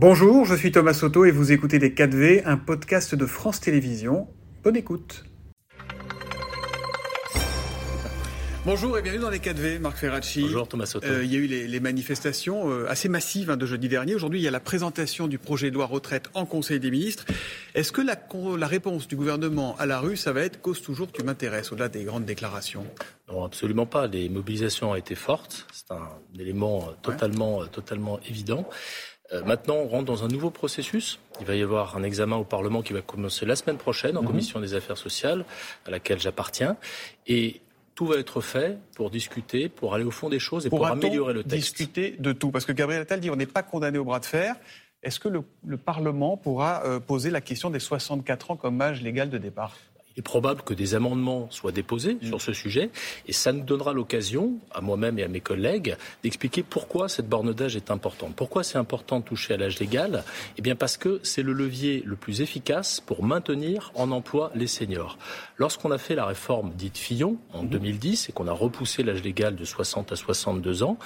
Bonjour, je suis Thomas Soto et vous écoutez Les 4V, un podcast de France Télévisions. Bonne écoute. Bonjour et bienvenue dans les 4V, Marc Ferracci. Bonjour Thomas Soto. Euh, il y a eu les, manifestations euh, assez massives hein, de jeudi dernier. Aujourd'hui, il y a la présentation du projet de loi retraite en Conseil des ministres. Est-ce que la, la, réponse du gouvernement à la rue, ça va être cause toujours tu m'intéresses, au-delà des grandes déclarations? Non, absolument pas. Les mobilisations ont été fortes. C'est un élément totalement, totalement évident. Euh, maintenant, on rentre dans un nouveau processus. Il va y avoir un examen au Parlement qui va commencer la semaine prochaine en mhm. commission des affaires sociales, à laquelle j'appartiens. Et tout va être fait pour discuter, pour aller au fond des choses et pour améliorer le texte. discuter de tout? Parce que Gabriel Attal dit on n'est pas condamné au bras de fer. Est-ce que le, Parlement pourra euh, poser la question des 64 ans comme âge légal de départ? Est probable que des amendements soient déposés mm. sur ce sujet et ça nous donnera l'occasion, à moi-même et à mes collègues, d'expliquer pourquoi cette borne d'âge est importante. Pourquoi c'est important de toucher à l'âge légal? Eh bien parce que c'est le levier le plus efficace pour maintenir en emploi les seniors. Lorsqu'on a fait la réforme dite Fillon en 2010 mm. et qu'on a repoussé l'âge légal de 60 à 62 ans,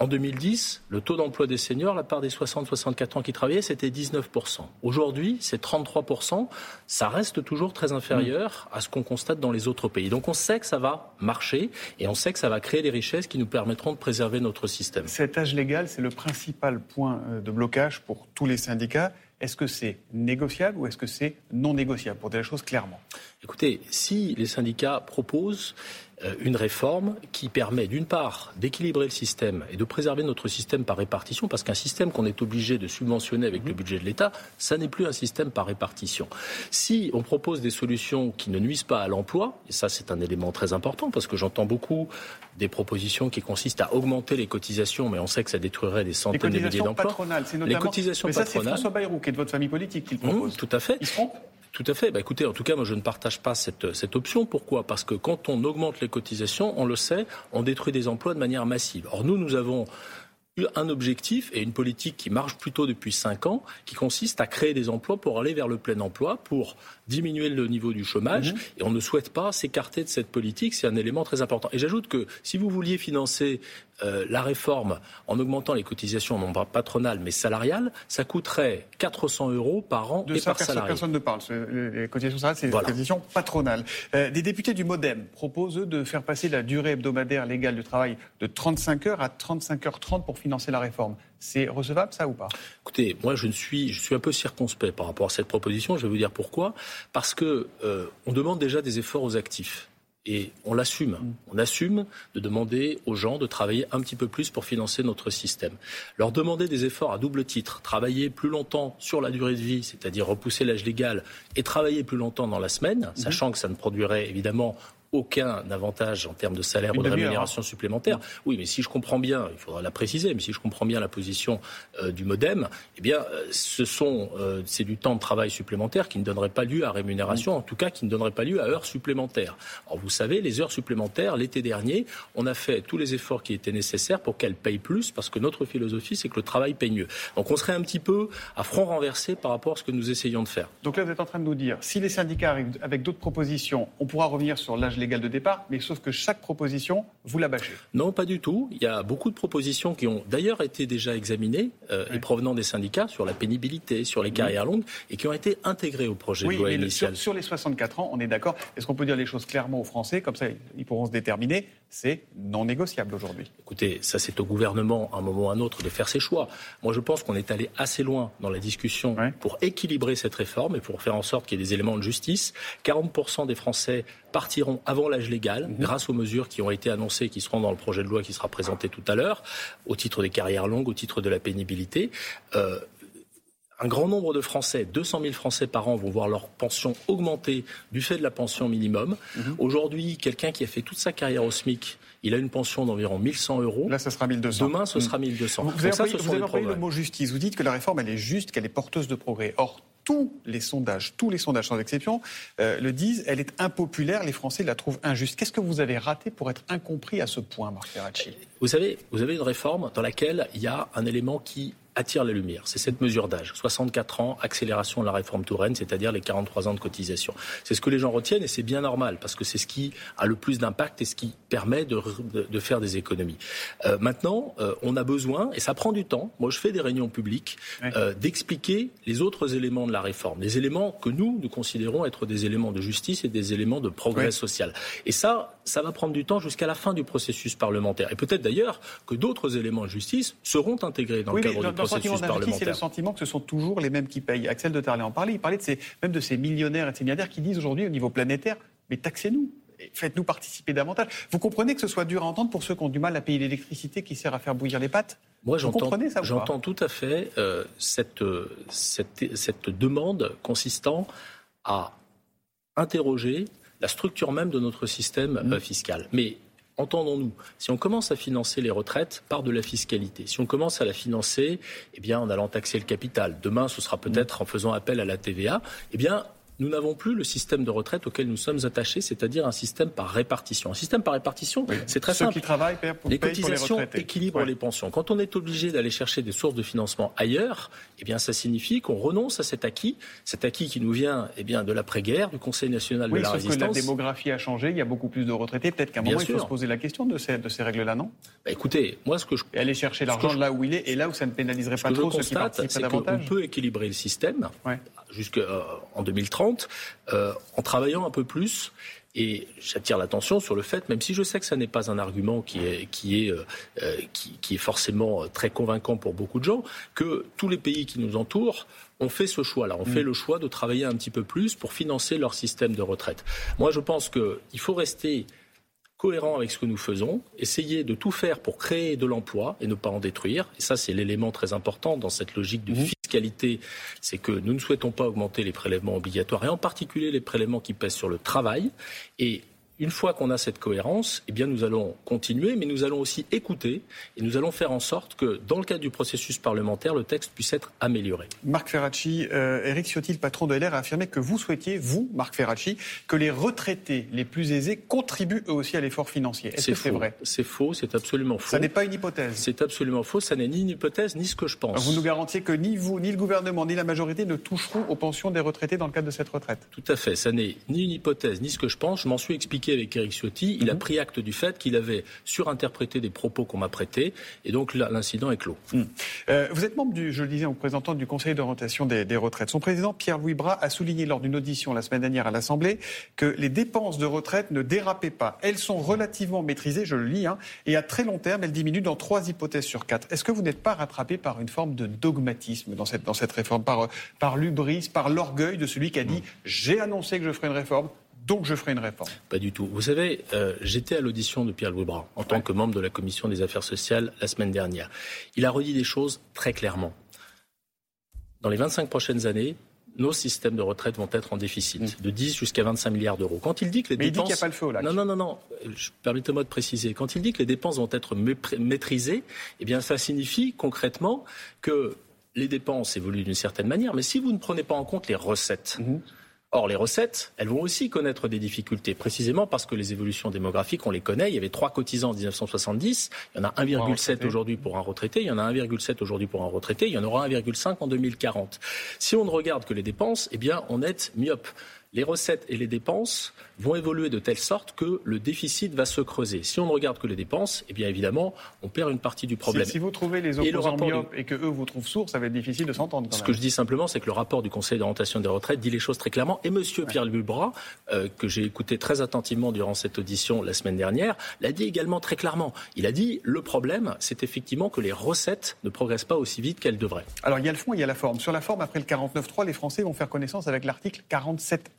en 2010, le taux d'emploi des seniors, la part des 60-64 ans qui travaillaient, c'était 19%. Aujourd'hui, c'est 33%. Ça reste toujours très inférieur à ce qu'on constate dans les autres pays. Donc on sait que ça va marcher et on sait que ça va créer des richesses qui nous permettront de préserver notre système. Cet âge légal, c'est le principal point euh, de blocage pour tous les syndicats. Est-ce que c'est négociable ou est-ce que c'est non négociable Pour dire les choses clairement? Écoutez, si les syndicats proposent une réforme qui permet d'une part d'équilibrer le système et de préserver notre système par répartition, parce qu'un système qu'on est obligé de subventionner avec le budget de l'État, ça n'est plus un système par répartition. Si on propose des solutions qui ne nuisent pas à l'emploi, et ça c'est un élément très important, parce que j'entends beaucoup des propositions qui consistent à augmenter les cotisations, mais on sait que ça détruirait des centaines de milliers d'emplois. Les cotisations patronales, c'est François Bayrou qui est de votre famille politique qui le propose. Mmh, tout à fait. Ils seront tout à fait. Bah, écoutez, en tout cas, moi, je ne partage pas cette, cette option. Pourquoi? Parce que quand on augmente les cotisations, on le sait, on détruit des emplois de manière massive. Or, nous, nous avons un objectif et une politique qui marche plutôt depuis cinq ans, qui consiste à créer des emplois pour aller vers le plein emploi, pour diminuer le niveau du chômage. Mhm. Et on ne souhaite pas s'écarter de cette politique. C'est un élément très important. Et j'ajoute que si vous vouliez financer euh, la réforme en augmentant les cotisations non pas patronales mais salariales, ça coûterait 400 euros par an et par salarié. Personne ne parle. Les cotisations salariales, c'est les cotisations patronales. Euh, des députés du MoDem proposent de faire passer la durée hebdomadaire légale du travail de 35 heures à 35 h 30 pour financer la réforme. C'est recevable ça ou pas? Écoutez, moi je suis, je suis un peu circonspect par rapport à cette proposition. Je vais vous dire pourquoi. Parce que euh, on demande déjà des efforts aux actifs. Et on l'assume. Mm. On assume de demander aux gens de travailler un petit peu plus pour financer notre système. Leur demander des efforts à double titre, travailler plus longtemps sur la durée de vie, c'est-à-dire repousser l'âge légal, et travailler plus longtemps dans la semaine, mm-hmm. sachant que ça ne produirait évidemment aucun avantage en termes de salaire ou de rémunération supplémentaire. Oui, mais si je comprends bien, il faudra la préciser, mais si je comprends bien la position euh, du MoDem, eh bien, euh, ce sont, euh, c'est du temps de travail supplémentaire qui ne donnerait pas lieu à rémunération, en tout cas qui ne donnerait pas lieu à heures supplémentaires. Alors, vous savez, les heures supplémentaires, l'été dernier, on a fait tous les efforts qui étaient nécessaires pour qu'elles payent plus, parce que notre philosophie, c'est que le travail paye mieux. Donc, on serait un petit peu à front renversé par rapport à ce que nous essayons de faire. Donc là, vous êtes en train de nous dire, si les syndicats arrivent avec d'autres propositions, on pourra revenir sur l'âge légal de départ, mais sauf que chaque proposition, vous la bâchez. Non, pas du tout. Il y a beaucoup de propositions qui ont d'ailleurs été déjà examinées euh, et provenant des syndicats sur la pénibilité, sur les carrières longues et qui ont été intégrées au projet de loi initial. Sur, sur, les 64 ans, on est d'accord. Est-ce qu'on peut dire les choses clairement aux Français? Comme ça, ils pourront se déterminer. C'est non négociable aujourd'hui. Écoutez, ça c'est au gouvernement, à un moment ou à un autre, de faire ses choix. Moi, je pense qu'on est allé assez loin dans la discussion pour équilibrer cette réforme et pour faire en sorte qu'il y ait des éléments de justice. 40% des Français partiront avant l'âge légal mhm. grâce aux mesures qui ont été annoncées et qui seront dans le projet de loi qui sera présenté tout à l'heure, au titre des carrières longues, au titre de la pénibilité. Euh, un grand nombre de Français, 200 000 Français par an, vont voir leur pension augmenter du fait de la pension minimum. Mhm. Aujourd'hui, quelqu'un qui a fait toute sa carrière au SMIC, il a une pension d'environ 1100 euros. Là, ça sera 1200. Demain, ce sera 1200. Vous, avez, employé, le mot justice. Vous dites que la réforme, elle est juste, qu'elle est porteuse de progrès. Or, tous les sondages, tous les sondages sans exception, euh, le disent, elle est impopulaire, les Français la trouvent injuste. Qu'est-ce que vous avez raté pour être incompris à ce point, Marc Ferracci? Vous savez, vous avez une réforme dans laquelle il y a un élément qui attire la lumière. C'est cette mesure d'âge. 64 ans, accélération de la réforme Touraine, c'est-à-dire les 43 ans de cotisation. C'est ce que les gens retiennent et c'est bien normal parce que c'est ce qui a le plus d'impact et ce qui permet de, de, faire des économies. Euh, maintenant, euh, on a besoin, et ça prend du temps, moi je fais des réunions publiques, euh, d'expliquer les autres éléments de la réforme. Des éléments que nous, nous considérons être des éléments de justice et des éléments de progrès social. Et ça, ça va prendre du temps jusqu'à la fin du processus parlementaire. Et peut-être d'ailleurs que d'autres éléments de justice seront intégrés dans le cadre du processus parlementaire. C'est le sentiment que ce sont toujours les mêmes qui payent. Axel de Tarlet en parlait. Il parlait de ces, même de ces millionnaires et de ces milliardaires qui disent aujourd'hui au niveau planétaire, mais taxez-nous faites-nous participer davantage. Vous comprenez que ce soit dur à entendre pour ceux qui ont du mal à payer l'électricité qui sert à faire bouillir les pâtes Moi, j'entends, j'entends tout à fait euh, cette, cette, cette demande consistant à interroger la structure même de notre système mmh. euh, fiscal. Mais entendons-nous, si on commence à financer les retraites par de la fiscalité, si on commence à la financer eh bien, en allant taxer le capital, demain ce sera peut-être mmh. en faisant appel à la TVA, eh bien, nous n'avons plus le système de retraite auquel nous sommes attachés, c'est-à-dire un système par répartition. Un système par répartition, c'est très simple. Les cotisations équilibrent les pensions. Quand on est obligé d'aller chercher des sources de financement ailleurs, eh bien, ça signifie qu'on renonce à cet acquis, cet acquis qui nous vient eh bien, de l'après-guerre, du Conseil national de la sauf résistance. Que la démographie a changé, il y a beaucoup plus de retraités. Peut-être qu'à un moment, il faut se poser la question de ces, règles-là, non? Bah, écoutez, moi, ce que je. Et aller chercher l'argent là où il est et là où ça ne pénaliserait pas trop constate, ceux qui participent à davantage. On peut équilibrer le système jusqu'en euh, 2030 euh, en travaillant un peu plus. Et j'attire l'attention sur le fait, même si je sais que ce n'est pas un argument qui est, qui, est, euh, euh, qui, est forcément très convaincant pour beaucoup de gens, que tous les pays qui nous entourent ont fait ce choix-là. On mm. fait le choix de travailler un petit peu plus pour financer leur système de retraite. Moi, je pense qu'il faut rester cohérent avec ce que nous faisons, essayer de tout faire pour créer de l'emploi et ne pas en détruire. Et ça, c'est l'élément très important dans cette logique du mmh fiscalité. C'est que nous ne souhaitons pas augmenter les prélèvements obligatoires et en particulier les prélèvements qui pèsent sur le travail. Une fois qu'on a cette cohérence, eh bien, nous allons continuer, mais nous allons aussi écouter et nous allons faire en sorte que, dans le cadre du processus parlementaire, le texte puisse être amélioré. Marc Ferracci, euh, Eric Ciotti, le patron de LR, a affirmé que vous souhaitiez, vous, Marc Ferracci, que les retraités les plus aisés contribuent eux aussi à l'effort financier. Est-ce que c'est vrai? C'est faux, c'est absolument faux. Ça n'est pas une hypothèse. C'est absolument faux, ça n'est ni une hypothèse ni ce que je pense. vous nous garantiez que ni vous, ni le gouvernement, ni la majorité ne toucheront aux pensions des retraités dans le cadre de cette retraite Tout à fait, ça n'est ni une hypothèse ni ce que je pense. Je m'en suis expliqué avec Eric Ciotti il a mhm. pris acte du fait qu'il avait surinterprété des propos qu'on m'a prêtés, et donc l'incident est clos. Mhm. Euh, vous êtes membre, du, je le disais, en représentant du Conseil d'orientation des, des, retraites. Son président, Pierre-Louis Bras, a souligné lors d'une audition la semaine dernière à l'Assemblée que les dépenses de retraite ne dérapaient pas. Elles sont relativement maîtrisées, je le lis, hein, et à très long terme, elles diminuent dans trois hypothèses sur quatre. Est-ce que vous n'êtes pas rattrapé par une forme de dogmatisme dans cette, dans cette réforme, par, par l'ubris, par l'orgueil de celui qui a dit j'ai annoncé que je ferai une réforme, donc je ferai une réforme. Pas du tout. Vous savez, euh, j'étais à l'audition de Pierre Louis Bras en tant que membre de la commission des affaires sociales la semaine dernière. Il a redit des choses très clairement. Dans les 25 prochaines années, nos systèmes de retraite vont être en déficit, mm. de 10 jusqu'à 25 milliards d'euros. Quand il dit que les Mais dépenses... il dit qu'il n'y a pas le feu au lac. Non, non, non, non. Permettez-moi de préciser. Quand il dit que les dépenses vont être maîtrisées, eh bien, ça signifie concrètement que les dépenses évoluent d'une certaine manière, mais si vous ne prenez pas en compte les recettes, mm-hmm. Or, les recettes, elles vont aussi connaître des difficultés, précisément parce que les évolutions démographiques, on les connaît. Il y avait trois cotisants en 1970, il y en a 1,7 aujourd'hui pour un retraité, il y en a 1,7 aujourd'hui pour un retraité, il y en aura 1,5 en 2040. Si on ne regarde que les dépenses, eh bien, on est myope les recettes et les dépenses vont évoluer de telle sorte que le déficit va se creuser. Si on ne regarde que les dépenses, eh bien évidemment, on perd une partie du problème. Si, vous trouvez les opposants et myopes et que eux vous trouvent sourds, ça va être difficile de s'entendre. Ce que je dis simplement, c'est que le rapport du Conseil d'orientation des retraites dit les choses très clairement. Et Monsieur Pierre Lubras, euh, que j'ai écouté très attentivement durant cette audition la semaine dernière, l'a dit également très clairement. Il a dit le problème, c'est effectivement que les recettes ne progressent pas aussi vite qu'elles devraient. Alors il y a le fond, il y a la forme. Sur la forme, après le 49.3, les Français vont faire connaissance avec l'article 47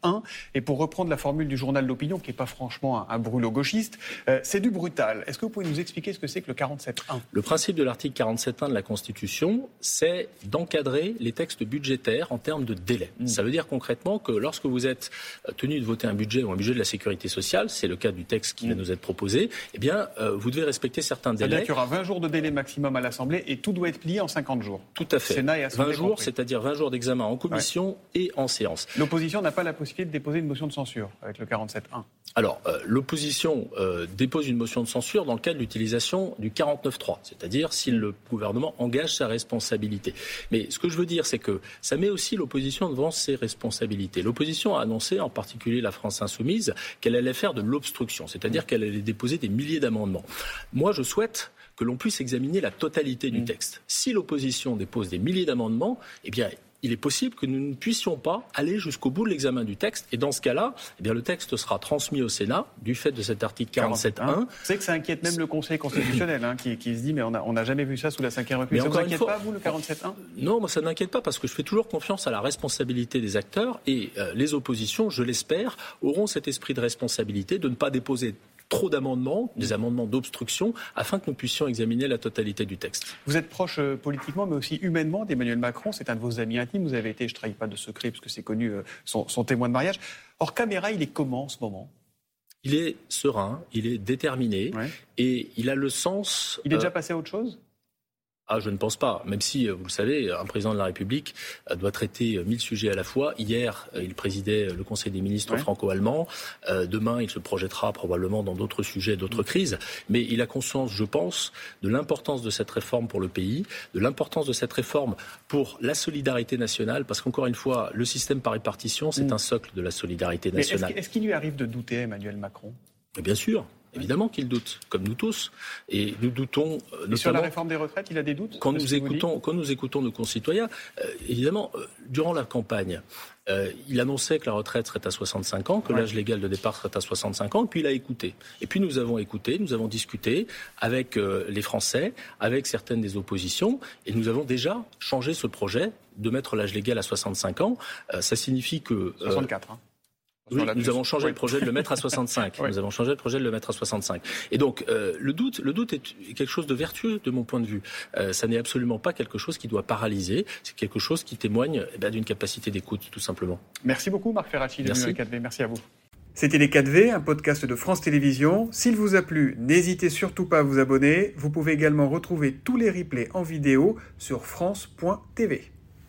et pour reprendre la formule du journal L'Opinion, qui n'est pas franchement un, brûlot gauchiste, euh, c'est du brutal. Est-ce que vous pouvez nous expliquer ce que c'est que le 47.1 Le principe de l'article 47.1 de la Constitution, c'est d'encadrer les textes budgétaires en termes de délai. Mm. Ça veut dire concrètement que lorsque vous êtes euh, tenu de voter un budget ou un budget de la sécurité sociale, c'est le cas du texte qui va mm. nous être proposé, eh bien, euh, vous devez respecter certains délais. C'est-à-dire qu'il y aura 20 jours de délai maximum à l'Assemblée et tout doit être plié en 50 jours. Tout à fait. 20 jours, c'est-à-dire 20 jours d'examen en commission et en séance. L'opposition n'a pas la possibilité de déposer une motion de censure avec le 47.1 alors, euh, l'opposition euh, dépose une motion de censure dans le cadre de l'utilisation du 49.3, c'est-à-dire si le gouvernement engage sa responsabilité. Mais ce que je veux dire, c'est que ça met aussi l'opposition devant ses responsabilités. L'opposition a annoncé, en particulier la France insoumise, qu'elle allait faire de l'obstruction, c'est-à-dire qu'elle allait déposer des milliers d'amendements. Moi, je souhaite que l'on puisse examiner la totalité du mmh. texte. Si l'opposition dépose des milliers d'amendements, eh bien, il est possible que nous ne puissions pas aller jusqu'au bout de l'examen du texte. Et dans ce cas-là, eh bien, le texte sera transmis au Sénat du fait de cet article 47.1. C'est que ça inquiète même le Conseil constitutionnel, hein, qui, se dit mais on n'a jamais vu ça sous la Ve République. ça ne vous inquiète pas, vous, le 47.1 Non, moi, ça ne m'inquiète pas parce que je fais toujours confiance à la responsabilité des acteurs et euh, les oppositions, je l'espère, auront cet esprit de responsabilité de ne pas déposer trop d'amendements, des amendements d'obstruction, afin que nous puissions examiner la totalité du texte. Vous êtes proche euh, politiquement, mais aussi humainement d'Emmanuel Macron. C'est un de vos amis intimes. Vous avez été, je ne trahis pas de secret, parce que c'est connu, euh, son, témoin de mariage. Hors caméra, il est comment en ce moment? Il est serein, il est déterminé et il a le sens. Il est déjà euh, passé à autre chose? Ah, je ne pense pas. Même si, euh, vous le savez, un président de la République euh, doit traiter euh, mille sujets à la fois. Hier, il présidait le Conseil des ministres franco-allemand. Demain, il se projettera probablement dans d'autres sujets, d'autres crises. Mais il a conscience, je pense, de l'importance de cette réforme pour le pays, de l'importance de cette réforme pour la solidarité nationale. Parce qu'encore une fois, le système par répartition, c'est mm. un socle de la solidarité nationale. Est-ce qu'il lui arrive de douter, Emmanuel Macron? Bien sûr. Évidemment qu'il doute, comme nous tous. Et nous doutons. Euh, sur la réforme des retraites, il a des doutes Quand, nous écoutons, quand nous écoutons nos concitoyens, euh, évidemment, euh, durant la campagne, il annonçait que la retraite serait à 65 ans, que l'âge légal de départ serait à 65 ans, et puis il a écouté. Et puis nous avons écouté, nous avons discuté avec les Français, avec certaines des oppositions, et nous avons déjà changé ce projet de mettre l'âge légal à 65 ans. ça signifie que... 64, hein nous avons changé le projet de le mettre à 65. Nous avons changé le projet de le mettre à 65. Et donc, euh, le doute, le doute est quelque chose de vertueux de mon point de vue. Euh, ça n'est absolument pas quelque chose qui doit paralyser. C'est quelque chose qui témoigne eh d'une capacité d'écoute, tout simplement. Merci beaucoup, Marc Ferracci, de Merci. 4V. Merci à vous. C'était Les 4V, un podcast de France Télévisions. S'il vous a plu, n'hésitez surtout pas à vous abonner. Vous pouvez également retrouver tous les replays en vidéo sur France.tv.